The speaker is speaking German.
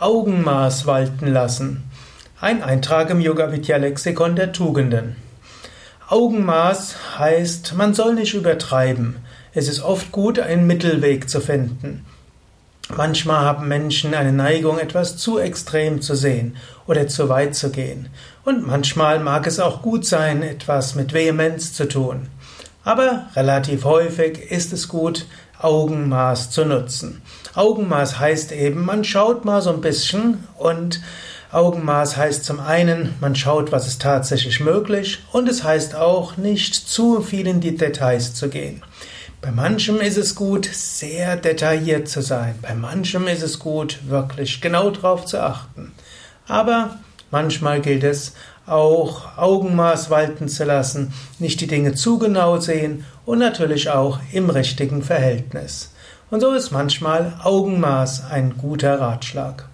Augenmaß walten lassen. Ein Eintrag im Yoga Vidya Lexikon der Tugenden. Augenmaß heißt, man soll nicht übertreiben. Es ist oft gut, einen Mittelweg zu finden. Manchmal haben Menschen eine Neigung, etwas zu extrem zu sehen oder zu weit zu gehen. Und manchmal mag es auch gut sein, etwas mit Vehemenz zu tun. Aber relativ häufig ist es gut, Augenmaß zu nutzen. Augenmaß heißt eben, man schaut mal so ein bisschen und Augenmaß heißt zum einen, man schaut, was ist tatsächlich möglich und es heißt auch, nicht zu viel in die Details zu gehen. Bei manchem ist es gut, sehr detailliert zu sein. Bei manchem ist es gut, wirklich genau darauf zu achten. Aber manchmal gilt es auch Augenmaß walten zu lassen, nicht die Dinge zu genau sehen und natürlich auch im richtigen Verhältnis. Und so ist manchmal Augenmaß ein guter Ratschlag.